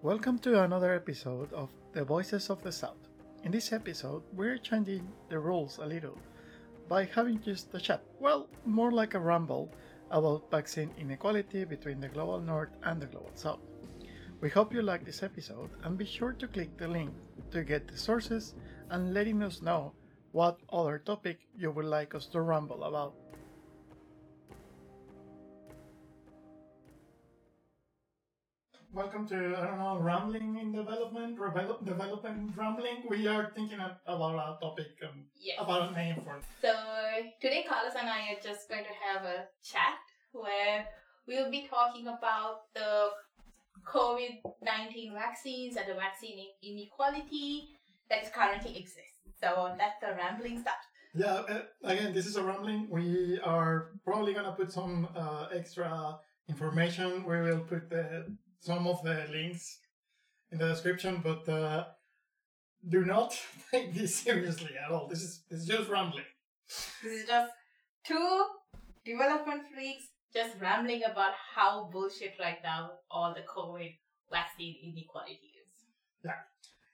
Welcome to another episode of The Voices of the South. In this episode, we're changing the rules a little by having just a chat, well, more like a ramble about vaccine inequality between the global north and the global south. We hope you like this episode and be sure to click the link to get the sources and letting us know what other topic you would like us to ramble about. Welcome to, I don't know, Rambling in Development, Revel- Development Rambling. We are thinking about a topic, um, Yes. about a name for it. So today, Carlos and I are just going to have a chat where we'll be talking about the COVID 19 vaccines and the vaccine inequality that currently exists. So that's the rambling start. Yeah, uh, again, this is a rambling. We are probably gonna put some uh, extra information. We will put the, some of the links in the description, but uh, do not take this seriously at all. This is is just rambling. This is just two development freaks just rambling about how bullshit right now all the COVID vaccine inequality is. Yeah.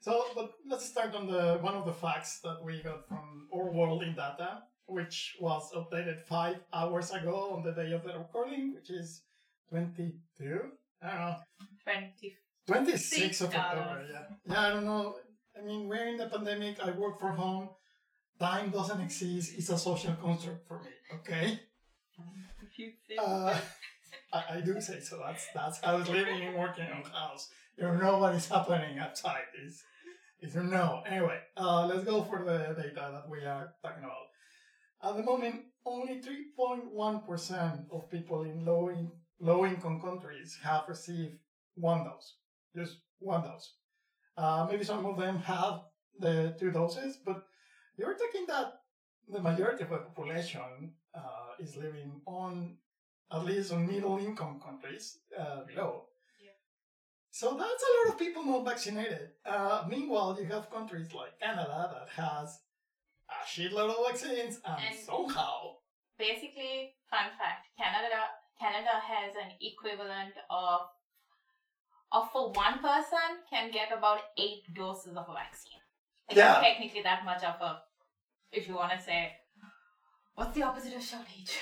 So, but let's start on the one of the facts that we got from our world in data, which was updated five hours ago on the day of the recording, which is twenty-two. I don't know. 20 26th of October, yeah. Yeah, I don't know. I mean, we're in the pandemic. I work from home. Time doesn't exist. It's a social construct for me, okay? Uh, I, I do say so. That's that's how it's living and working on house. You know what's happening outside. Is is no. Anyway, uh, let's go for the data that we are talking about. At the moment, only 3.1% of people in low in, low income countries have received one dose. Just one dose. Uh, maybe some of them have the two doses, but you're talking that the majority of the population uh, is living on at least on middle income countries uh, below. Yeah. So that's a lot of people not vaccinated. Uh, meanwhile, you have countries like Canada that has a shitload of vaccines, and, And- somehow, basically fun fact canada canada has an equivalent of of for one person can get about eight doses of a vaccine it's Yeah. technically that much of a if you want to say what's the opposite of shortage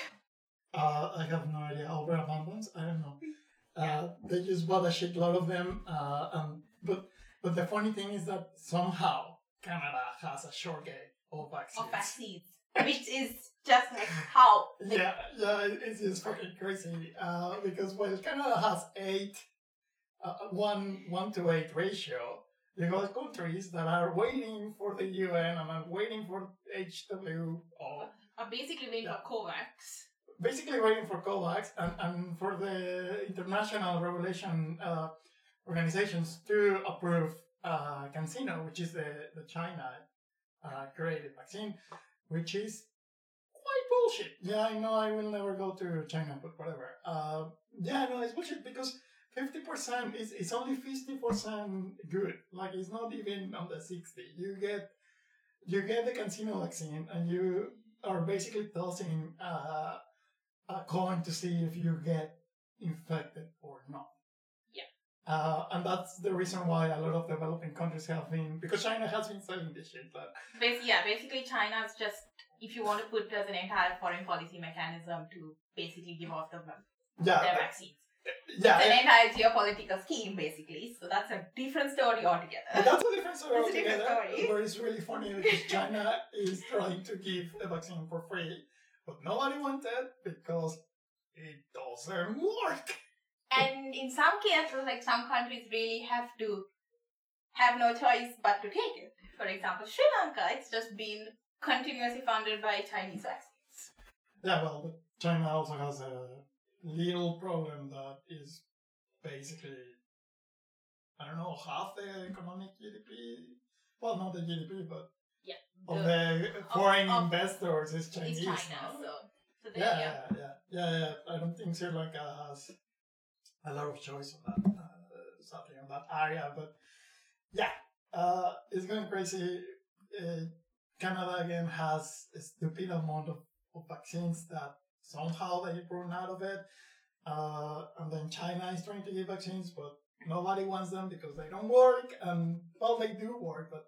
uh, I have no idea. Overabundance? I don't know. Uh, they just bought a shitload of them, uh, um, but but the funny thing is that somehow Canada has a shortage of vaccines. of vaccines which is just like how Yeah, yeah, it's just fucking crazy. Uh, because while Canada has eight, uh, one one to eight ratio, you got countries that are waiting for the UN and are waiting for HWO, are basically waiting for covax. Basically waiting for COVAX and, and for the international regulation uh, organizations to approve uh, CanSino, which is the, the China uh, created vaccine, which is quite bullshit. Yeah, I know I will never go to China, but whatever. Uh, yeah, no, it's bullshit because 50% is it's only 50% good. Like it's not even on the 60. You get you get the CanSino vaccine and you are basically tossing uh, a coin to see if you get infected or not. Yeah. Uh, and that's the reason why a lot of developing countries have been because China has been selling this shit. But Bas- yeah, basically China's just if you want to put as an entire foreign policy mechanism to basically give off the yeah, their vaccines. yeah, It's an entire geopolitical scheme, basically. So that's a different story altogether. that's a different story It's a different altogether. story. But it's really funny because China is trying to give a vaccine for free, but nobody wanted it because it doesn't work. And in some cases, like some countries really have to have no choice but to take it. For example, Sri Lanka, it's just been continuously funded by Chinese vaccines. Yeah, well, but China also has a little problem that is basically, I don't know, half the economic GDP. Well, not the GDP, but Yeah. of the- the foreign of- investors is Chinese. China, no? so, so yeah. yeah, yeah, yeah, yeah. I don't think Sri Lanka has a lot of choice on that, uh, something on that area, but yeah, uh, it's going crazy. Uh, Canada again has a stupid amount of, of vaccines that somehow they run out of it. Uh, and then China is trying to give vaccines, but nobody wants them because they don't work. And well, they do work, but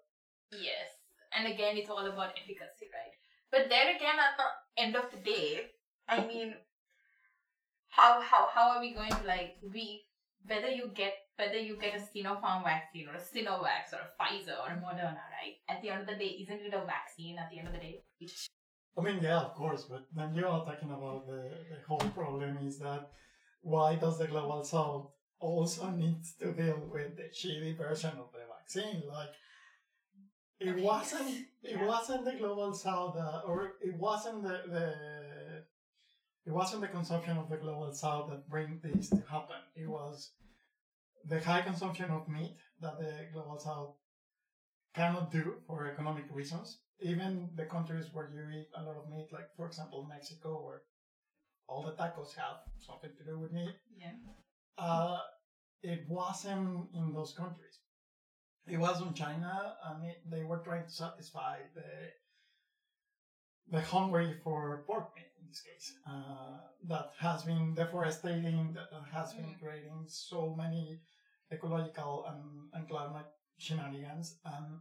yes. And again, it's all about efficacy, right? But there again, at the end of the day, I mean, how how how are we going to like we whether you get whether you get a Sinopharm vaccine or a Sinovac or a Pfizer or a Moderna, right? At the end of the day, isn't it a vaccine? At the end of the day, I mean, yeah, of course, but then you are talking about the, the whole problem is that why does the global south also needs to deal with the shitty version of the vaccine? Like, it wasn't it wasn't the global south uh, or it wasn't the, the it wasn't the consumption of the global south that bring this to happen. It was the high consumption of meat that the global south cannot do for economic reasons. Even the countries where you eat a lot of meat, like for example Mexico, where all the tacos have something to do with meat. Yeah. Uh, it wasn't in those countries. It was in China, and it, they were trying to satisfy the the hungry for pork meat in this case. Uh, that has been deforesting, that has been Mm. creating so many ecological and, and climate shenanigans, and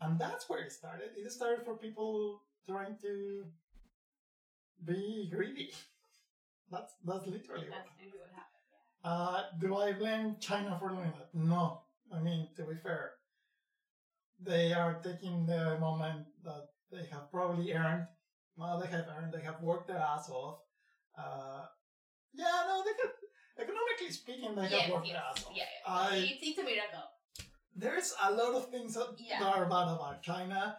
and that's where it started. It started for people trying to be greedy. That's that's literally what that's really what happened. uh, do I blame China for doing that? No. I mean, to be fair, they are taking the moment that they have probably earned. Well, they have earned. They have worked their ass off. Uh, yeah, no, they have. Economically speaking, they Yeah. have worked Yes, their ass off. Yeah, yeah. I- it's, it's a miracle. There's a lot of things that, Yeah. are bad about China.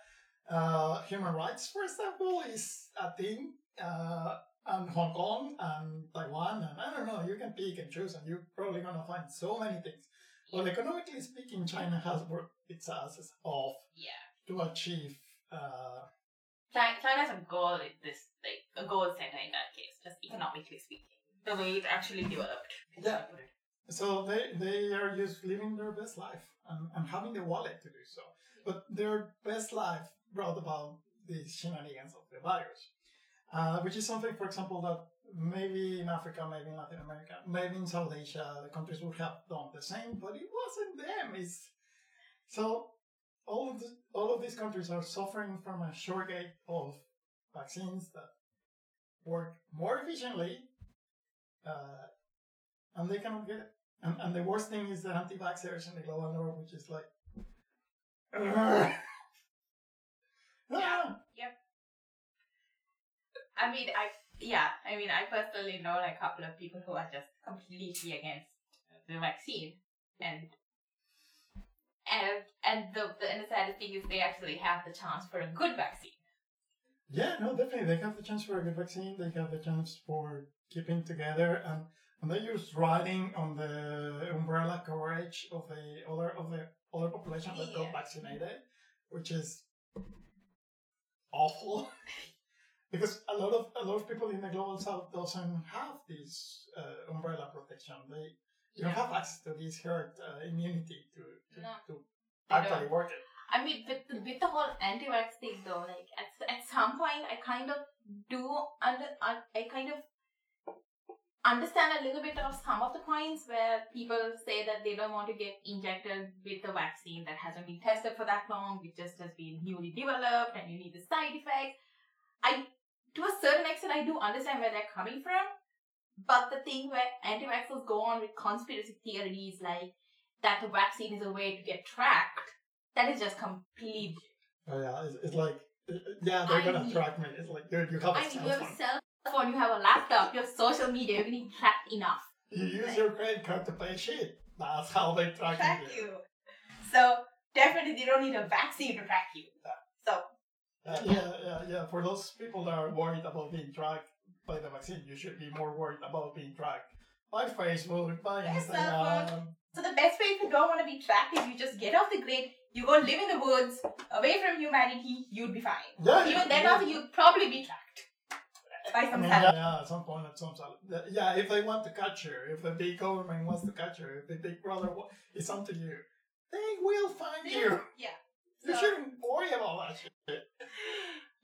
Uh, human rights, for example, is a thing. Uh, and Hong Kong and Taiwan, and I don't know, you can pick and choose, and you're probably gonna find so many things. But economically speaking, China has worked its asses off Yeah. to achieve. Uh, China, China's a goal this, like, a goal center in that case, just economically speaking. The way it actually developed. Yeah. so they they are just living their best life and, and having the wallet to do so. But their best life brought about the shenanigans of the virus, uh, which is something, for example, that maybe in Africa, maybe in Latin America, maybe in South Asia, the countries would have done the same, but it wasn't them. It's, so all of the, all of these countries are suffering from a shortage of vaccines that work more efficiently, uh, and they cannot get it. And, and the worst thing is the anti-vaxxers in the global north, which is like, "Ugh." Ah, I mean, I yeah, I mean, I personally know like a couple of people who are just completely against the vaccine, and and and the the, and the saddest thing is they actually have the chance for a good vaccine. Yeah, no, definitely. They have the chance for a good vaccine. They have the chance for keeping together, and and they use riding on the umbrella coverage of the other of the other population that got vaccinated, which is awful. because a lot of a lot of people in the global south doesn't have this uh, umbrella protection. They you don't have access to this herd uh, immunity to to, No. to actually don't. work it. I mean, with the, with the whole anti-vax thing, though, like at at some point, I kind of do under I, I kind of understand a little bit of some of the points where people say that they don't want to get injected with a vaccine that hasn't been tested for that long, which just has been newly developed, and you need the side effects. I, to a certain extent, I do understand where they're coming from, but the thing where anti-vaxxers go on with conspiracy theories like that the vaccine is a way to get tracked that is just complete. Oh yeah, it's, it's like yeah, they're I gonna mean- track me. It's like dude, you have a I mean, cell you have phone. a cell phone, you have a laptop, you have social media, you're getting tracked enough. You use your credit card to pay shit. That's how they track, Track you. you. So definitely, you don't need a vaccine to track you. So Uh, yeah, yeah, yeah. For those people that are worried about being tracked by the vaccine, you should be more worried about being tracked by Facebook, by Yes, Instagram. So the best way if you don't want to be tracked is you just get off the grid, you go live in the woods, away from humanity, you'd be fine. Yeah, Even you- then you- also you'd probably be tracked. By I mean, yeah, yeah, at some point, at some sal- yeah, if they want to catch you, if the big government wants to catch you, if the big brother, wa- it's up to you. They will find you. Yeah. You So- shouldn't worry about that shit.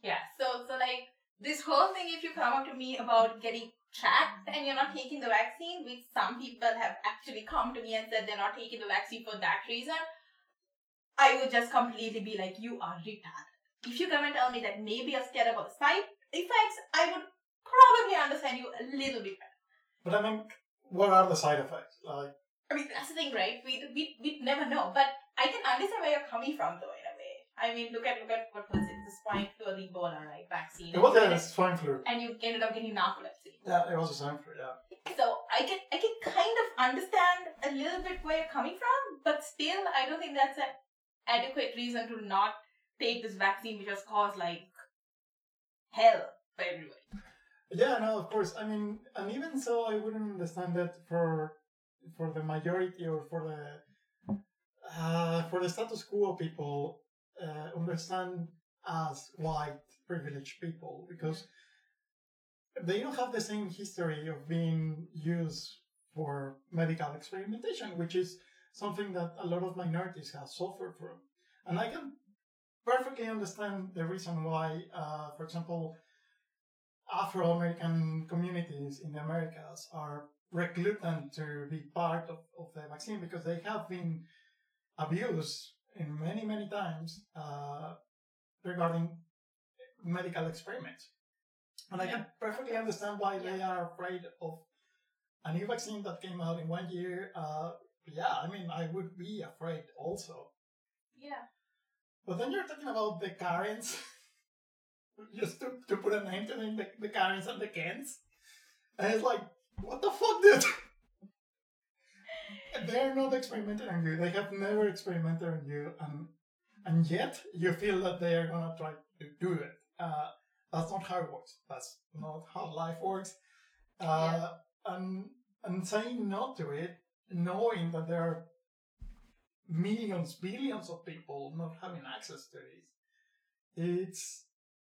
Yeah, so so like this whole thing, if you come up to me about getting tracked and you're not taking the vaccine, which some people have actually come to me and said they're not taking the vaccine for that reason, I would just completely be like, you are retarded. If you come and tell me that maybe you're scared about the side effects, I would probably understand you a little bit better. But I mean, what are the side effects? Like, I mean, that's the thing, right? We we we never know, but I can understand where you're coming from, though. In a way, I mean, look at look at what was it? The swine flu or the Ebola, right? Vaccine. it was And a swine flu. and you ended up getting narcolepsy. Yeah, it was a swine flu. Yeah. So I can I can kind of understand a little bit where you're coming from, but still, I don't think that's an adequate reason to not take this vaccine, which has caused like hell for everybody. Yeah, no, of course. I mean, and even so, I wouldn't understand that for for the majority or for the uh, for the status quo people uh, understand as white privileged people because they don't have the same history of being used for medical experimentation, which is something that a lot of minorities have suffered from. And I can perfectly understand the reason why, uh, for example, Afro American communities in the Americas are reluctant to be part of, of the vaccine because they have been abused in many, many times uh, regarding medical experiments. And I can perfectly understand why they are afraid of a new vaccine that came out in one year. Uh, yeah, I mean, I would be afraid also. Yeah. But then you're talking about the Karens, just to, to put a name to them, the, the Karens and the Kens. And it's like, what the fuck, dude? They're not experimenting on you. They have never experimented on you, and and yet you feel that they are gonna try to do it. Uh, that's not how it works. That's not how life works. Uh, And and saying no to it, knowing that there are millions, billions of people not having access to this, it's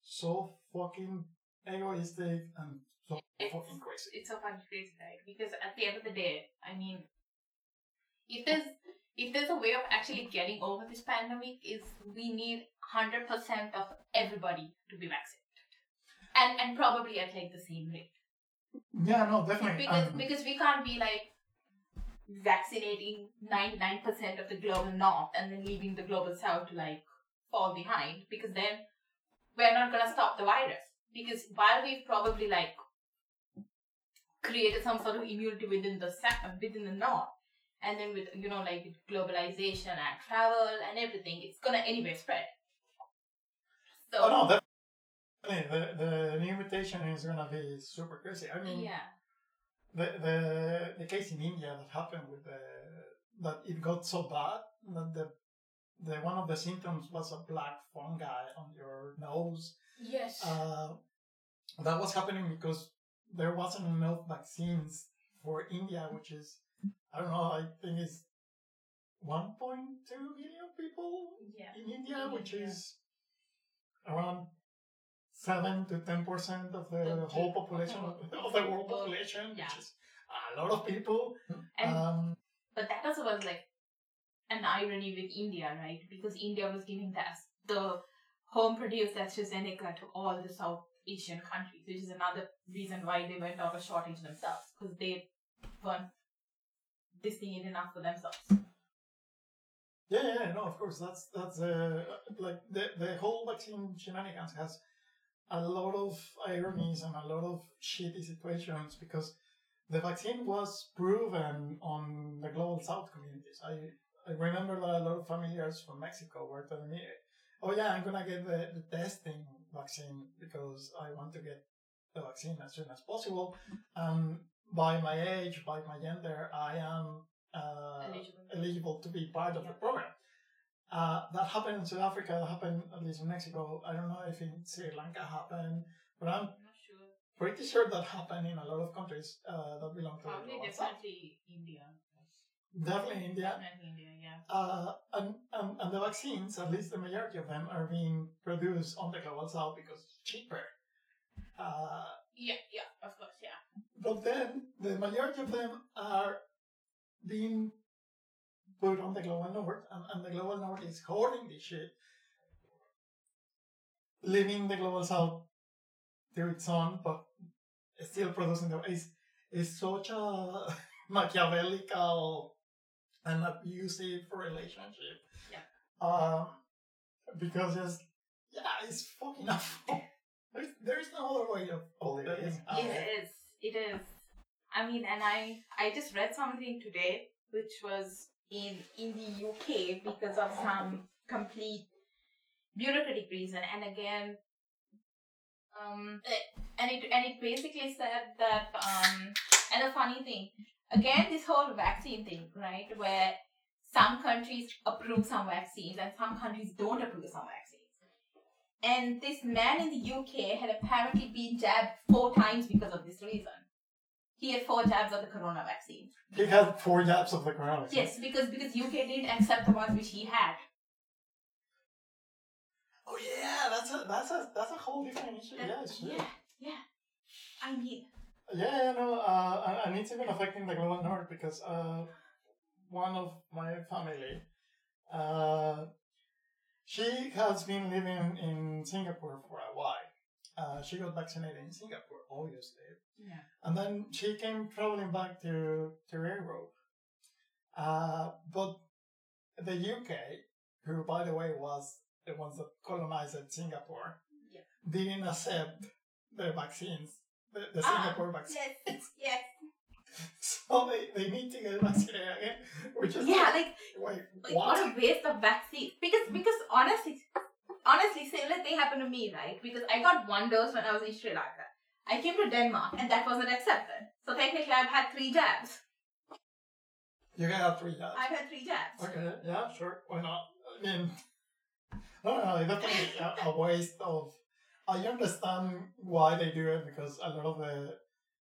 so fucking egoistic and so It's, fucking crazy. it's so fucking crazy, right? Because at the end of the day, I mean, if there's if there's a way of actually getting over this pandemic, is we need hundred percent of everybody to be vaccinated, and and probably at like the same rate. Yeah, no, definitely. because Um, because we can't be like vaccinating 99% of the global north and then leaving the global south to like fall behind because then we're not going to stop the virus because while we've probably like created some sort of immunity within the within the north and then with you know like globalization and travel and everything it's going to anyway spread so oh, no, definitely. The, the new mutation is gonna be super crazy. I mean, yeah the, the the case in India that happened with the that it got so bad that the the one of the symptoms was a black fungi on your nose. yes Uh, that was happening because there wasn't enough vaccines for India, which is I don't know. I think it's 1.2 million people yeah in India, In which India. is around seven to ten percent of the The whole population of, of the world population, yeah. which is a lot of people. and um, But that also was like an irony with India, right? Because India was giving the, the home produced AstraZeneca to all the South Asian countries, which is another reason why they went out of shortage themselves, because they weren't disting it enough for themselves. yeah, yeah, yeah, no, of course, that's that's uh, like the the whole vaccine shenanigans has a lot of ironies and a lot of shitty situations because the vaccine was proven on the global south communities. I I remember that a lot of familiars from Mexico were telling me, "Oh yeah, I'm gonna get the, the testing vaccine because I want to get the vaccine as soon as possible." And by my age, by my gender, I am uh, Eligible. eligible to be part of the program. Uh, that happened in South Africa. That happened at least in Mexico. I don't know if in Sri Lanka happened, but I'm I'm sure. pretty sure that happened in a lot of countries uh, that belong to the Probably definitely India. Definitely India. Definitely India, yeah. Uh, and, and, and the vaccines, at least the majority of them, are being produced on the global south because it's cheaper. Uh, Yeah, yeah, of course, yeah. but then the majority of them are being put on the global north, and, and the global north is hoarding this shit, leaving the global south to its own. But still producing the is is such a machiavellical and abusive relationship. Yeah. Um, because it's yeah, it's fucking awful. There's there's no other way of putting it. out. It is. It is. I mean, and I I just read something today which was in in the UK because of some complete bureaucratic reason, and again, um, and it and it basically said that um, and the funny thing, again, this whole vaccine thing, right, where some countries approve some vaccines and some countries don't approve some vaccines. And this man in the UK had apparently been jabbed four times because of this reason. He had four jabs of the corona vaccine. He had four jabs of the coronavirus. Yes, because because UK didn't accept the ones which he had. Oh yeah, that's a that's a that's a whole different issue. Yeah, it's true. yeah, yeah. I mean, Yeah, yeah, no, uh, and- it's even affecting the global north because uh, one of my family, uh, she has been living in Singapore for a while. Uh, she got vaccinated in Singapore, obviously, yeah. and then she came traveling back to to Europe. Uh, but the UK, who by the way was the ones that colonized Singapore, Yeah. didn't accept the vaccines, the, the Ah, Singapore vaccine. Yes, yes. So they, they need to get vaccinated again, which is Yeah, like, wait, like what? what a waste of vaccine. Because because honestly, honestly, similar thing happened to me, right? Because I got one dose when I was in Sri Lanka. I came to Denmark and that wasn't accepted. So technically, I've had three jabs. You can have three jabs. I've had three jabs. Okay, yeah, sure, why not? I mean, no, no, it's definitely a, a waste of. I understand why they do it because a lot of the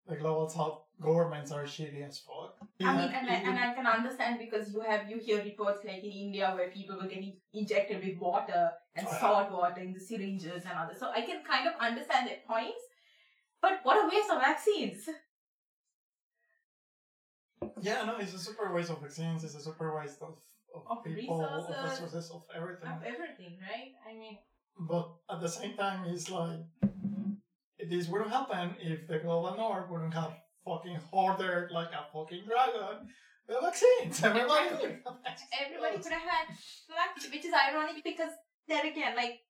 the global south governments are shitty as fuck. I mean, and I, and I can understand because you have you hear reports like in India where people were getting injected with water and Oh, yeah. salt water in the syringes and others. So I can kind of understand their points. But what a waste of vaccines! yeah, no, it's a super waste of vaccines. It's a super waste of of, Of people, of resources. resources, of everything. Of everything, right? I mean, But at the same time, it's like this wouldn't happen if the global north wouldn't have fucking hoarded like a fucking dragon the vaccines. Everybody Exactly. would have everybody could have had the vaccine, which is ironic because then again, like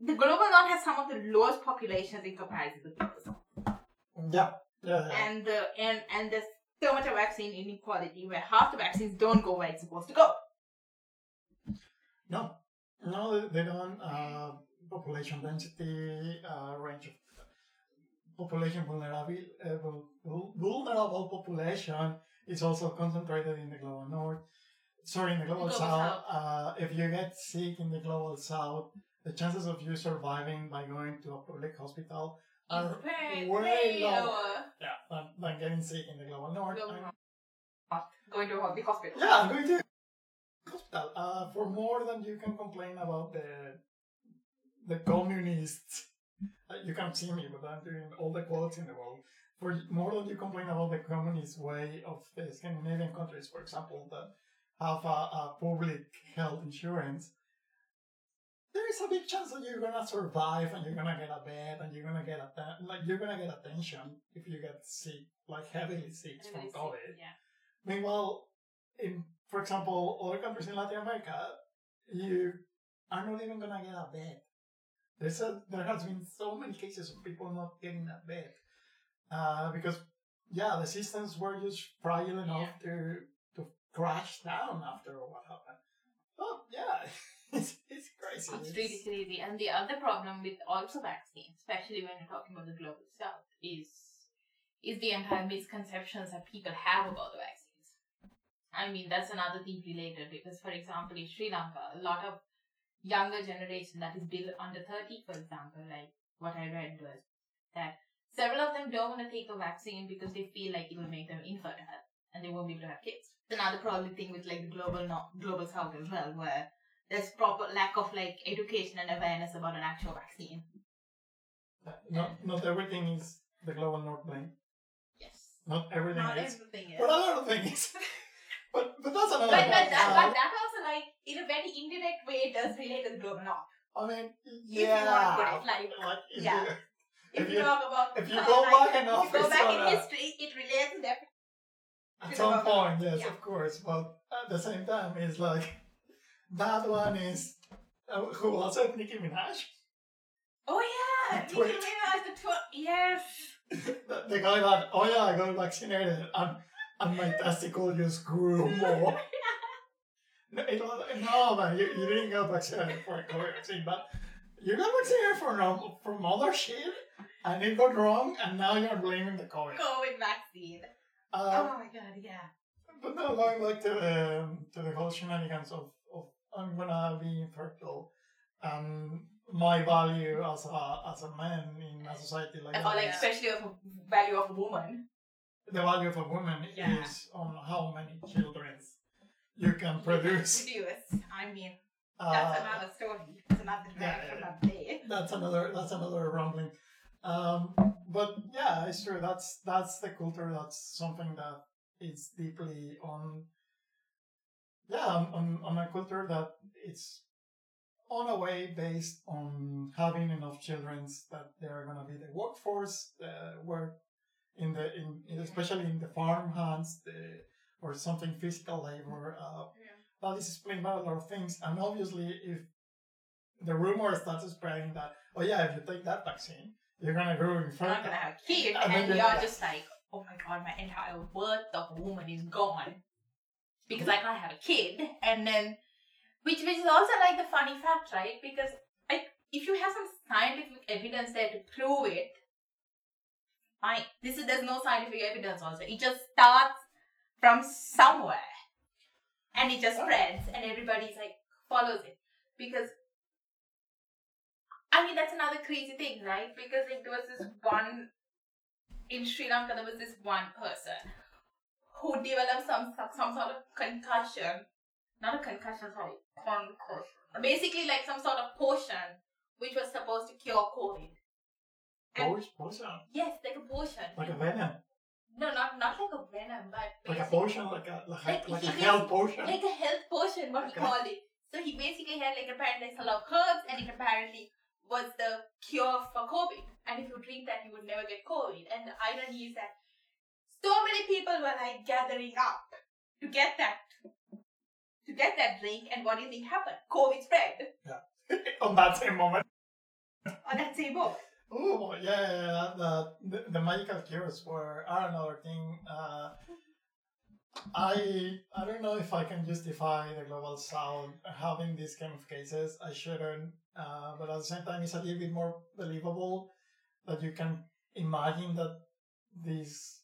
the global north has some of the lowest populations in comparison to the. Yeah, yeah, yeah. and the and and there's so much of vaccine inequality where half the vaccines don't go where it's supposed to go. No, no, they, don't. Uh, population density, uh, range of population vulnerable, uh, vul- vul- vulnerable population is also concentrated in the global north. Sorry, in the global, Global south. Uh, if you get sick in the global south, the chances of you surviving by going to a public hospital are Very, way lower. lower. yeah, than, than getting sick in the global north. Global north. Going to the hospital. yeah, I'm going to uh, for more than you can complain about the the communists. Uh, you can't see me, but I'm doing all the quotes in the world. For more than you complain about the communist way of the Scandinavian countries, for example, that have a, a public health insurance, there is a big chance that you're gonna survive and you're gonna get a bed and you're gonna get a like you're gonna get attention if you get sick, like heavily sick from Everybody's COVID. sick, Yeah. Meanwhile, in for example, other countries in Latin America, you are not even gonna get a bed. There's a, there has been so many cases of people not getting a bed uh, because yeah, the systems were just fragile enough to to crash down after what happened. Oh yeah, it's it's crazy. It's really crazy. And the other problem with also vaccines, especially when you're talking about the global south, is is the entire misconceptions that people have about the vaccines. I mean, that's another thing related because, for example, in Sri Lanka, a lot of younger generation that is below under 30, for example, like what I read was that several of them don't want to take a vaccine because they feel like it will make them infertile and they won't be able to have kids. Another problem thing with like the global no- global south as well, where there's proper lack of like education and awareness about an actual vaccine. Not not everything is the global north blame. Yes. Not everything Not is. everything is. But a lot of things. but but that's another. But, but, that, but that also like in a very indirect way does relate to the global north. I mean, you wanna yeah, put it like- like if yeah. you if, If you you- talk about if you uh, go like, back enough, if you go back in history, it relates to that. At some point, yes, yeah. of course. But at the same time, it's like that one is uh, who was it? Nicki Minaj. Oh yeah, Nicki. Minaj, the tw- yes. the, the guy that oh yeah, I got vaccinated and and my testicle just grew more. no, no, man, you, you didn't get vaccinated for a COVID vaccine, but you got vaccinated for no, from other shit, and it got wrong, and now you're blaming the COVID. COVID vaccine. Uh, oh my god, yeah. But now going back to the to the whole shenanigans of, of I'm gonna be infertile, and my value as a as a man in a society like Or that like especially of value of a woman. The value of a woman Yeah. is on how many children you can produce. Produce. I mean, Uh, that's another story. That's another yeah, from that day. that's another that's another rumbling. Um, but yeah, it's true. That's that's the culture. That's something that is deeply on. Yeah, on, on, on a culture that it's on a way based on having enough children that they're gonna be the workforce, the work in the in, in especially in the farm hands, the or something physical labor. Uh, that is explained by a lot of things, and obviously, if the rumor starts spreading that, oh yeah, if you take that vaccine, you're gonna grow in front. I'm gonna have a kid, And and you- you're yeah. just like, oh my god, my entire worth of a woman is gone because I can't have a kid, and then which which is also like the funny fact, right? Because like if you have some scientific evidence there to prove it, fine. This is there's no scientific evidence also. It just starts from somewhere, and it just spreads, and everybody's like follows it because I mean, that's another crazy thing, right? Because like, there was this one in Sri Lanka, there was this one person who developed some some sort of concussion, not a concussion, sorry, concussion. Basically, like some sort of potion which was supposed to cure COVID. And Potion, potion, yes, like a potion. like a venom, no, not not like a venom, but like a potion, like a like, Like, a, like he a health potion. like a health potion, what we Okay. call it. So he basically had like apparently a lot of herbs, and it apparently was the cure for COVID. And if you drink that, you would never get COVID. And the irony is that so many people were like gathering up to get that, to get that drink. And what do you think happened? COVID spread Yeah. on that same moment. on that same boat. Oh yeah, yeah, yeah, the, the magical cures were are another thing. Uh, I I don't know if I can justify the global south having these kind of cases. I shouldn't, uh, but at the same time, it's a little bit more believable that you can imagine that these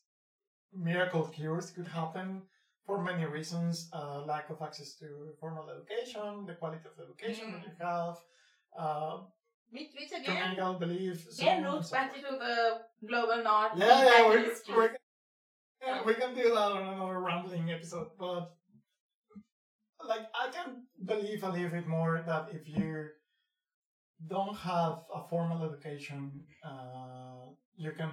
miracle cures could happen for many reasons: uh, lack of access to formal education, the quality of education that you have. Uh, Which, which again, belief. so again roots so back to the global north. Yeah, yeah, we're, we're, yeah, we can do that on another rambling episode, but like I can believe a little bit more that if you don't have a formal education, uh, you can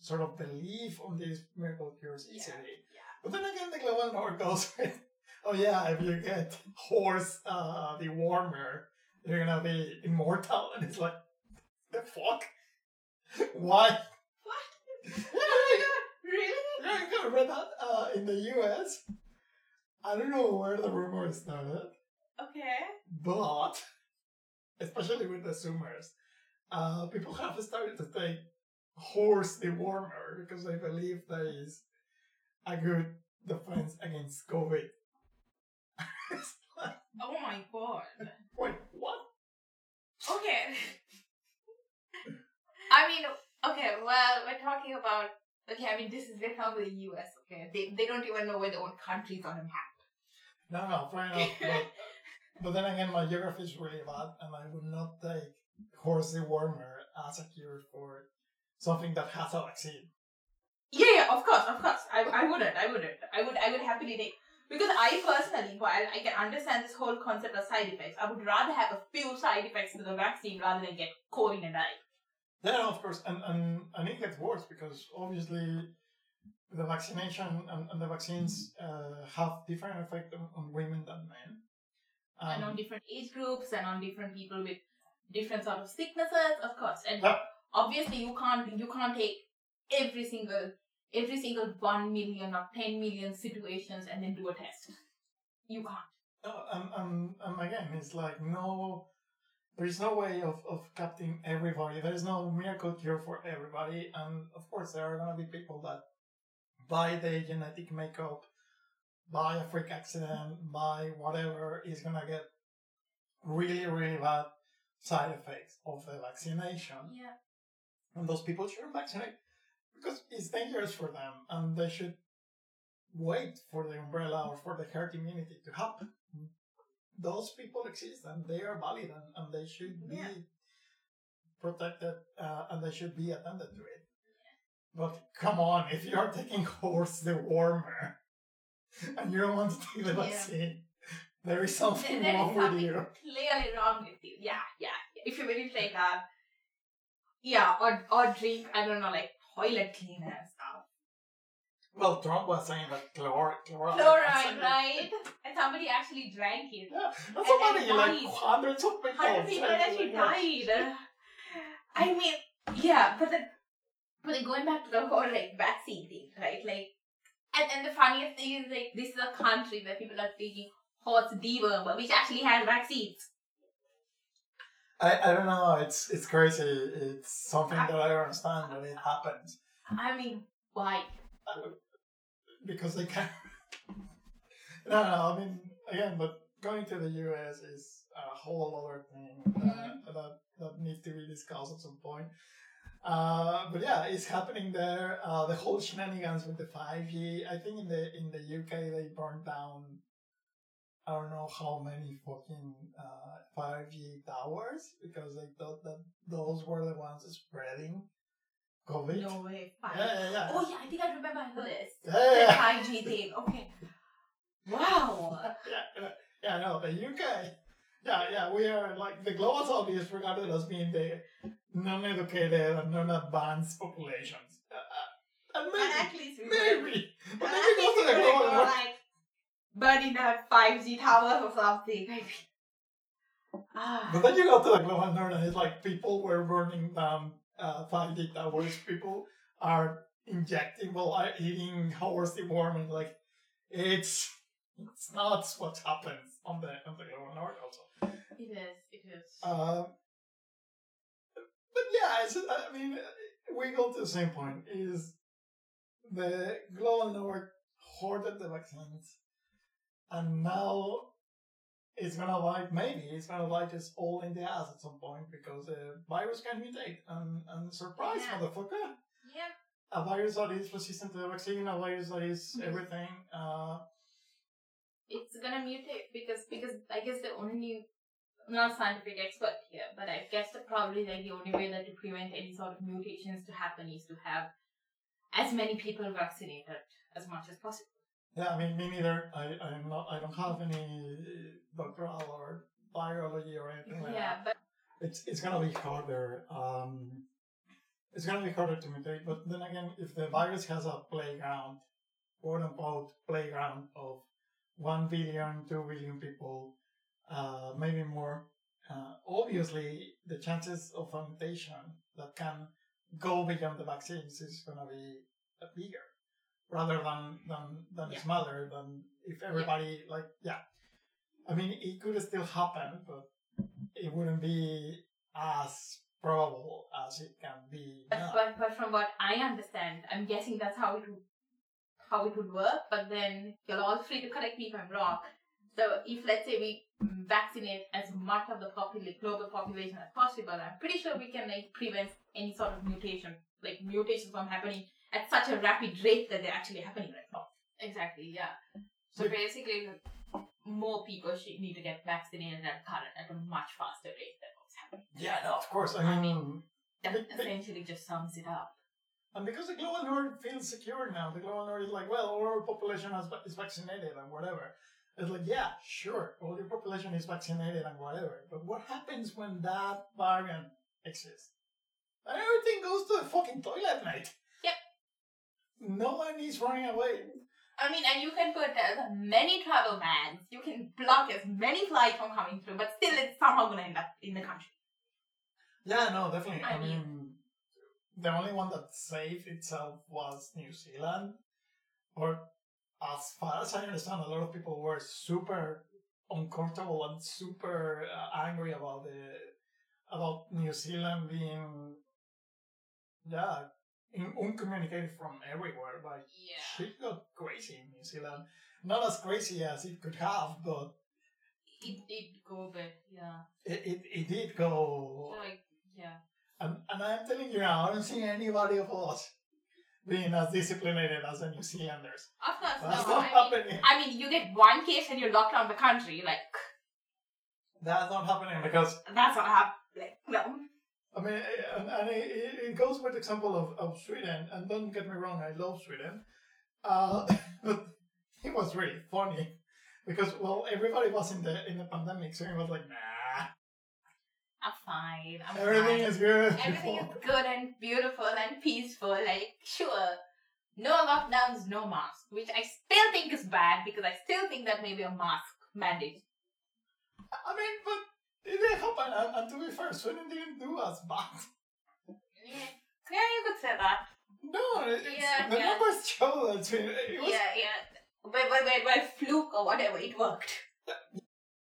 sort of believe on these miracle cures Yeah, easily. yeah. But then again, the global north goes with, oh yeah, if you get horse uh, dewormer, you're gonna be immortal, and it's like, the fuck? Why? What? Oh my god, really? yeah, I read that uh, in the US. I don't know where the rumor started, Okay. but especially with the Zoomers, uh, people have started to take horse the dewormer because they believe that is a good defense against COVID. Like, Oh my god. Wait, what? Okay. I mean, okay, well, we're talking about. Okay, I mean, this is talking about the US, okay? They, they don't even know where their own country's on a map. No, no, fair enough. But, but then again, my geography is really bad, and I would not take horse dewormer as a cure for something that has a vaccine. Yeah, yeah, of course, of course. I, I wouldn't, I wouldn't. I would, I would happily take. Because I personally, while I can understand this whole concept of side effects, I would rather have a few side effects to the vaccine rather than get COVID and die. Yeah, of course, and, and, and it gets worse because obviously the vaccination and, and the vaccines uh, have different effect on, on women than men. and on Um, different age groups and on different people with different sort of sicknesses, of course, and Yep. obviously you can't you can't take every single every single one million or ten million situations and then do a test. You can't. Uh, um, um, um, again, it's like no, there is no way of, of capturing everybody. There is no miracle cure for everybody. And of course, there are going to be people that buy the genetic makeup, buy a freak accident, buy whatever is going to get really, really bad side effects of the vaccination. Yeah. And those people shouldn't vaccinate because it's dangerous for them and they should wait for the umbrella or for the herd immunity to happen. Those people exist and they are valid and, and they should be Yeah. protected uh, and they should be attended to it. But come on, if you are taking horse dewormer and you don't want to take the Yeah. vaccine, there is something There is wrong with something you. clearly wrong with you. Yeah, yeah. If you really take that, yeah, or or drink, I don't know, like toilet cleaner and stuff. Well, Trump was saying that chlor- chloride. Fluoride, right? And somebody actually drank it. Yeah, that's so funny. Like died. hundreds of people. Hundred people said, actually like, died. I mean, yeah, but then, but then going back to the whole like vaccine thing, right? Like, and and the funniest thing is like this is a country where people are taking horse dewormer, which actually has vaccines. I, I don't know. It's it's crazy. It's something that I don't understand when it happens I mean, why? because they can. no, no. I mean, again, but going to the U.S. is a whole other thing uh, that that needs to be discussed at some point. Uh, but yeah, it's happening there. Uh, the whole shenanigans with the five G. I think in the in the UK they burned down. I don't know how many fucking uh, 5G towers because they thought that those were the ones spreading COVID. No way. Yeah, yeah, yeah. Oh yeah, I think I remember this. Yeah, The yeah, five G thing. Okay. Wow. yeah, yeah, no, the UK. Yeah, yeah, we are like the global south is regarded as being the non-educated and non-advanced populations. Uh, and maybe, actually, it's maybe, but then you go to the global north. like burning down five G towers or something. Maybe. Ah. But then you go to the global north and it's like people were burning down uh, 5G towers. People are injecting, well, are eating horse deworming. Like, it's it's not what happens on the on the global north also. It is. It is. Um, but yeah, it's, I mean, we go to the same point. Is the global north hoarded the vaccines, and now it's gonna like maybe it's gonna light us all in the ass at some point because the virus can mutate and and surprise Yeah. motherfucker. yeah. A virus that is resistant to the vaccine, a virus that is Mhm. everything. Uh, It's gonna mutate because because I guess the only I'm not a scientific expert here, but I guess that probably like the only way that to prevent any sort of mutations to happen is to have as many people vaccinated as much as possible. Yeah, I mean, me neither. I, I'm not. I don't have any doctoral or biology or anything like Yeah, that. but It's it's gonna be harder. Um, it's gonna be harder to mutate. But then again, if the virus has a playground, quote unquote playground of one billion, two billion people, uh, maybe more, uh, obviously the chances of a mutation that can go beyond the vaccines is gonna be uh, bigger rather than than than Yeah. smaller than if everybody like yeah i mean it could still happen but it wouldn't be as probable as it can be But, now. but, but from what I understand, I'm guessing that's how it would how it would work. But then you're all free to correct me if I'm wrong. So if let's say we vaccinate as much of the global population as possible, I'm pretty sure we can like prevent any sort of mutation, like mutations from happening at such a rapid rate that they're actually happening right now. Exactly. Yeah. So basically, more people should need to get vaccinated at current at a much faster rate than what's happening. yeah no of course i I mean That But- but- essentially just sums it up. and because the global north feels secure now the global north is like well all our population has, is vaccinated and whatever it's like yeah sure all your population is vaccinated and whatever but what happens when that variant exists and everything goes to the fucking toilet mate Yep. No one is running away I mean, and you can put as many travel bans, you can block as many flights from coming through, but still it's somehow going to end up in the country. Yeah, no, definitely. I, I mean, mean- the only one that saved itself was New Zealand, or as far as I understand, a lot of people were super uncomfortable and super uh, angry about the about New Zealand being, yeah, uncommunicated from everywhere. Like Yeah. shit got crazy in New Zealand. Not as crazy as it could have, but It did go, but yeah. it, it, it did go like, yeah. And, and I'm telling you now, I don't see anybody of us being as disciplined as the New Zealanders. Of course, That's no. not I mean, happening. I mean, you get one case and you're locked down the country. Like, That's not happening because, that's not happening. Like, no. I mean, and, and it, it it goes with the example of, of Sweden, and don't get me wrong, I love Sweden. Uh, but it was really funny because, well, everybody was in the in the pandemic, so it was like, nah, I'm fine. I'm everything fine. is good. Everything is good and beautiful and peaceful. Like, sure, no lockdowns, no mask, which I still think is bad because I still think that maybe a mask mandate. I mean, but it didn't happen, and, and to be fair, Sweden didn't do as bad. Yeah, you could say that. No, it's, Yeah, the yeah. numbers show that Sweden. It was Yeah, yeah. By, but, but, but fluke or whatever, it worked.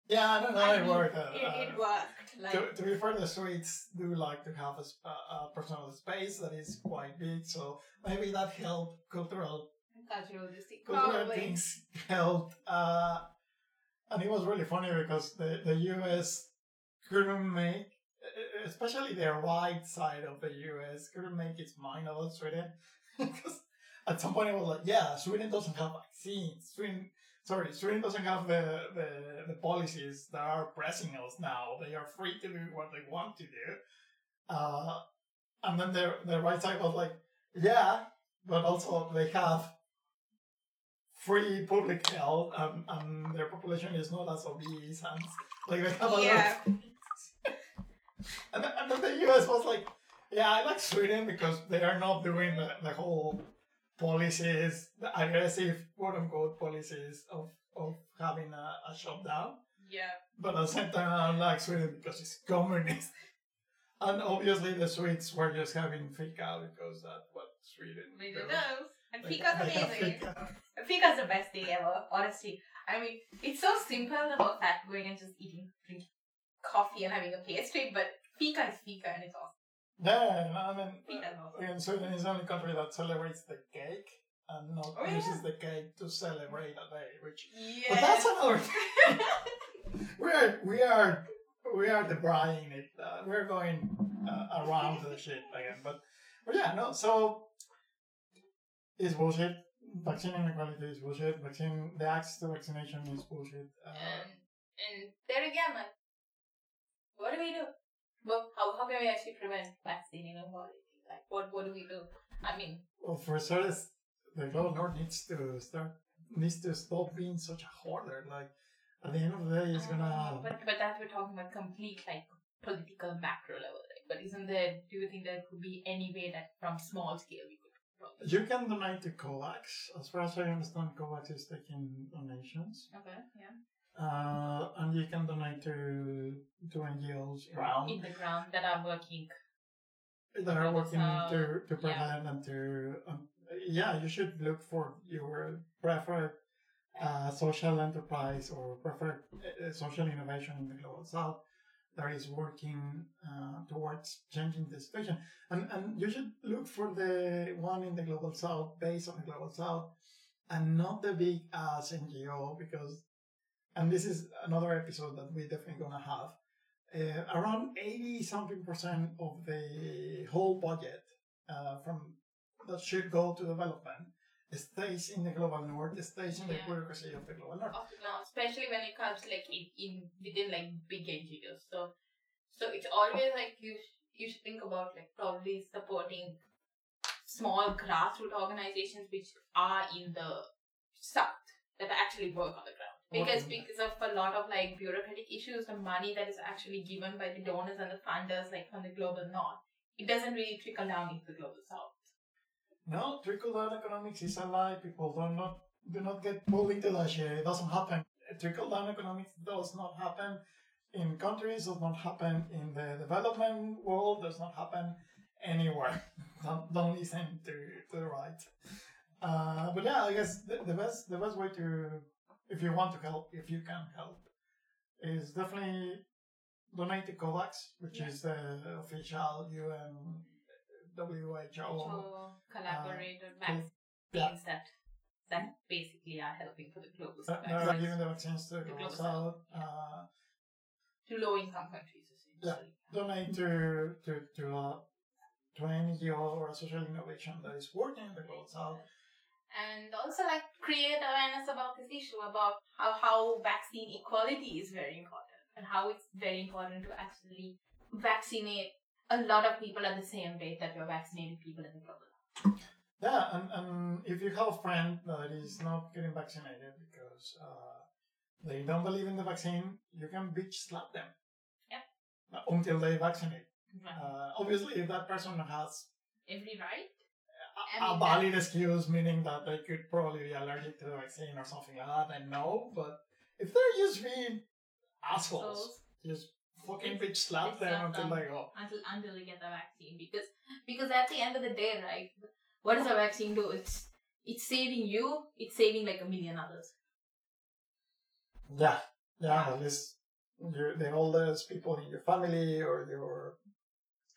Yeah, I don't know. I it worked. Uh, It, it worked. Like, to, to be fair, the Swedes do like to have a, sp- a, personal space that is quite big, so maybe that helped cultural cultural cultural Probably. things helped. Uh, and it was really funny because the, the US couldn't make, especially the right side of the US, couldn't make its mind about Sweden because at some point it was like, yeah, Sweden doesn't have vaccines. Sweden, sorry, Sweden doesn't have the, the, the policies that are pressing us now. They are free to do what they want to do. Uh, and then the, the right side was like, yeah, but also they have free public health and, and their population is not as obese and like they have a lot of Yeah. and, then- and then the US was like, yeah, I like Sweden because they are not doing the, the whole policies, the aggressive quote unquote policies of, of having a, a shutdown. Yeah. But at the same time, I don't like Sweden because it's communist. And obviously, the Swedes were just having fika because that's what Sweden does. does. And Fika's amazing. fika. Fika's the best thing ever, honestly. I mean, it's so simple about that going and just eating drinking coffee and having a pastry, but Fika is Fika and it's awesome. Yeah, and I mean, Fika's awesome. again, Sweden is the only country that celebrates the cake and not Oh, yeah. uses the cake to celebrate a day, which Yeah. But that's another thing. we are we are we are debraing it. Uh, we're going uh, around the shit again. But but yeah, no. So it's bullshit. Vaccine inequality is bullshit. Vaccine the access to vaccination is bullshit. Uh, and, and there again, like, what do we do? Well, how, how can we actually prevent vaccine inequality? Like, what, what do we do? I mean, well, for starters, the global north needs to start needs to stop being such a hoarder. Like at the end of the day, it's gonna. but, but that we're talking about complete, like, political macro level. Right? But isn't there, do you think there could be any way that from small scale we could probably You can donate to COVAX. As far as I understand, COVAX is taking donations. Okay, yeah. Uh, and you can donate to to NGOs around In the ground that are working. that are working So, to to yeah. prevent and to um, yeah. You should look for your preferred uh, social enterprise or preferred uh, social innovation in the global south that is working uh, towards changing the situation. And and you should look for the one in the global south based on the global south and not the big ass NGO because and this is another episode that we're definitely gonna have. Uh, around 80 something percent of the whole budget uh, from that should go to development stays in the global north, stays in the bureaucracy of the global north. The especially when it comes like in, in within like big NGOs. So, so it's always like you sh- you should think about like probably supporting small grassroots organizations which are in the south that actually work on the ground. Because because of a lot of like bureaucratic issues, the money that is actually given by the donors and the funders like from the global north, it doesn't really trickle down into the global south. No, trickle down economics is a lie. People do not do not get pulled into that shit. It doesn't happen. Trickle down economics does not happen. in countries, does not happen in the development world, does not happen anywhere. don't, don't listen to, to the right. Uh, but yeah, I guess the, the best the best way to if you want to help, if you can help, is definitely donate to COVAX, which Yeah. is the official UN WHO collaborated cool. vaccines that that basically are helping for the global uh, they're vaccines giving the vaccines to the global global south. Uh, to low income countries essentially. donate to to to uh, to an NGO or a social innovation that is working in the global south. And also like create awareness about this issue about how, how vaccine equality is very important and how it's very important to actually vaccinate a lot of people at the same rate that you're vaccinating people in the global. Yeah, and, and if you have a friend that is not getting vaccinated because uh, they don't believe in the vaccine, you can bitch slap them. Yeah. Until they vaccinate. Uh, obviously, if that person has Every right? A, I valid excuse, meaning that they could probably be allergic to the vaccine or something like that, then no. But if they're just being assholes, just fucking bitch slap them until them. they go. until until they get the vaccine because because at the end of the day, right? What does a vaccine do? It's it's saving you. It's saving like a million others. Yeah, yeah, at least the oldest people in your family or your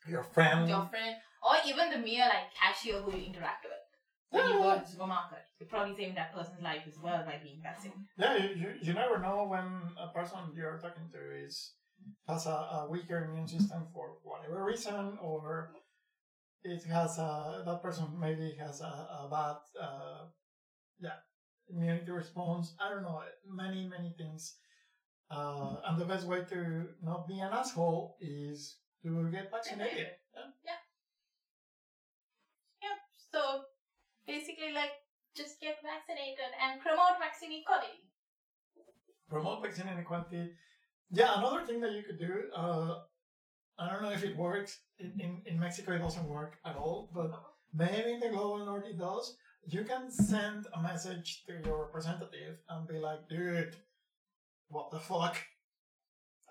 your friend. Your friend, or even the mere like cashier who you interact with when you go to the supermarket. You're probably saving that person's life as well by being vaccinated. Yeah, you, you, you never know when a person you're talking to is has a, a weaker immune system for whatever reason, or it has a that person maybe has a, a bad uh, yeah immunity response. I don't know, many many things. Uh, and the best way to not be an asshole is to get vaccinated. Yeah. Yep. Basically, like, just get vaccinated and promote vaccine equality. promote vaccine inequality. Yeah, another thing that you could do, uh, I don't know if it works. In, in, in Mexico, it doesn't work at all, but maybe in the global north it does. You can send a message to your representative and be like, dude, what the fuck?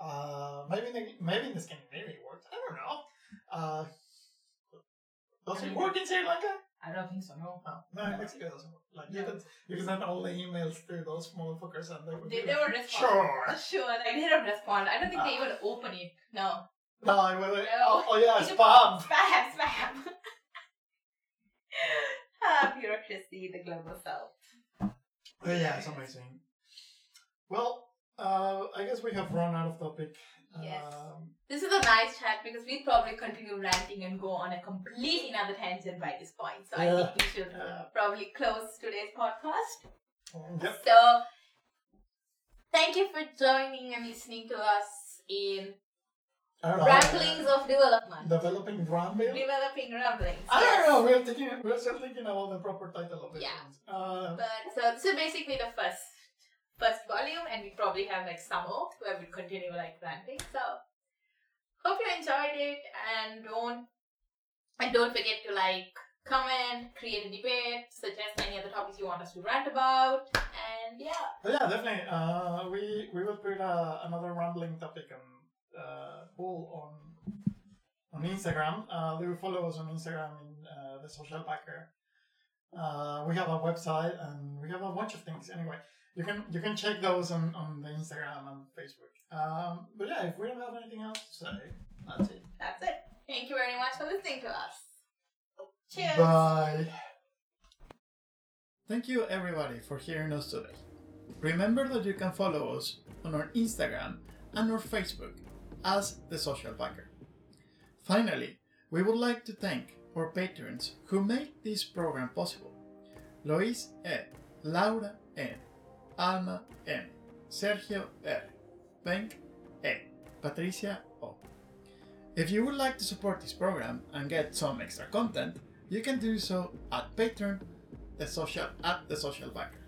Uh, maybe in the, maybe in the Scandinavia it works. I don't know. Uh, does it work in Sri Lanka? I don't think so. No. No, no, in Mexico doesn't work. Like you can you can send all the emails to those motherfuckers and they would They, they like, would respond. Sure. Sure. Like they don't respond. I don't think they even open it. No. No, I will. No. Oh, oh yeah, spam. Spam. Spam. ah, bureaucracy, the global south. Oh, yeah, it's amazing. Well, uh, I guess we have run out of topic. Yes. Um, This is a nice chat because we'd probably continue ranting and go on a completely another tangent by this point. So I think we should uh, probably close today's podcast. yep. So, thank you for joining and listening to us in I know. Ramblings of Development. Developing Ramble. Developing Ramblings. I don't know. We're thinking. We're still thinking about the proper title of it. Yeah. Uh, But so this is basically the first first volume, and we probably have like some more where we continue like ranting. So hope you enjoyed it, and don't and don't forget to like comment, create a debate, suggest any other topics you want us to rant about, and yeah. yeah, definitely. Uh, we we will put uh, another rambling topic on uh, poll on on Instagram. Uh, they will follow us on Instagram in uh, the social backer. Uh, we have a website and we have a bunch of things. Anyway, you can you can check those on, on the Instagram and Facebook. Um, but yeah, if we don't have anything else to say, that's it. That's it. Thank you very much for listening to us. Cheers. Bye. Thank you everybody for hearing us today. Remember that you can follow us on our Instagram and our Facebook as The Social Backer. Finally, we would like to thank our patrons who make this program possible. Lois E, Laura N, Alma M, Sergio R, Benk E, Patricia O. If you would like to support this program and get some extra content, you can do so at Patreon, the social at the social backer.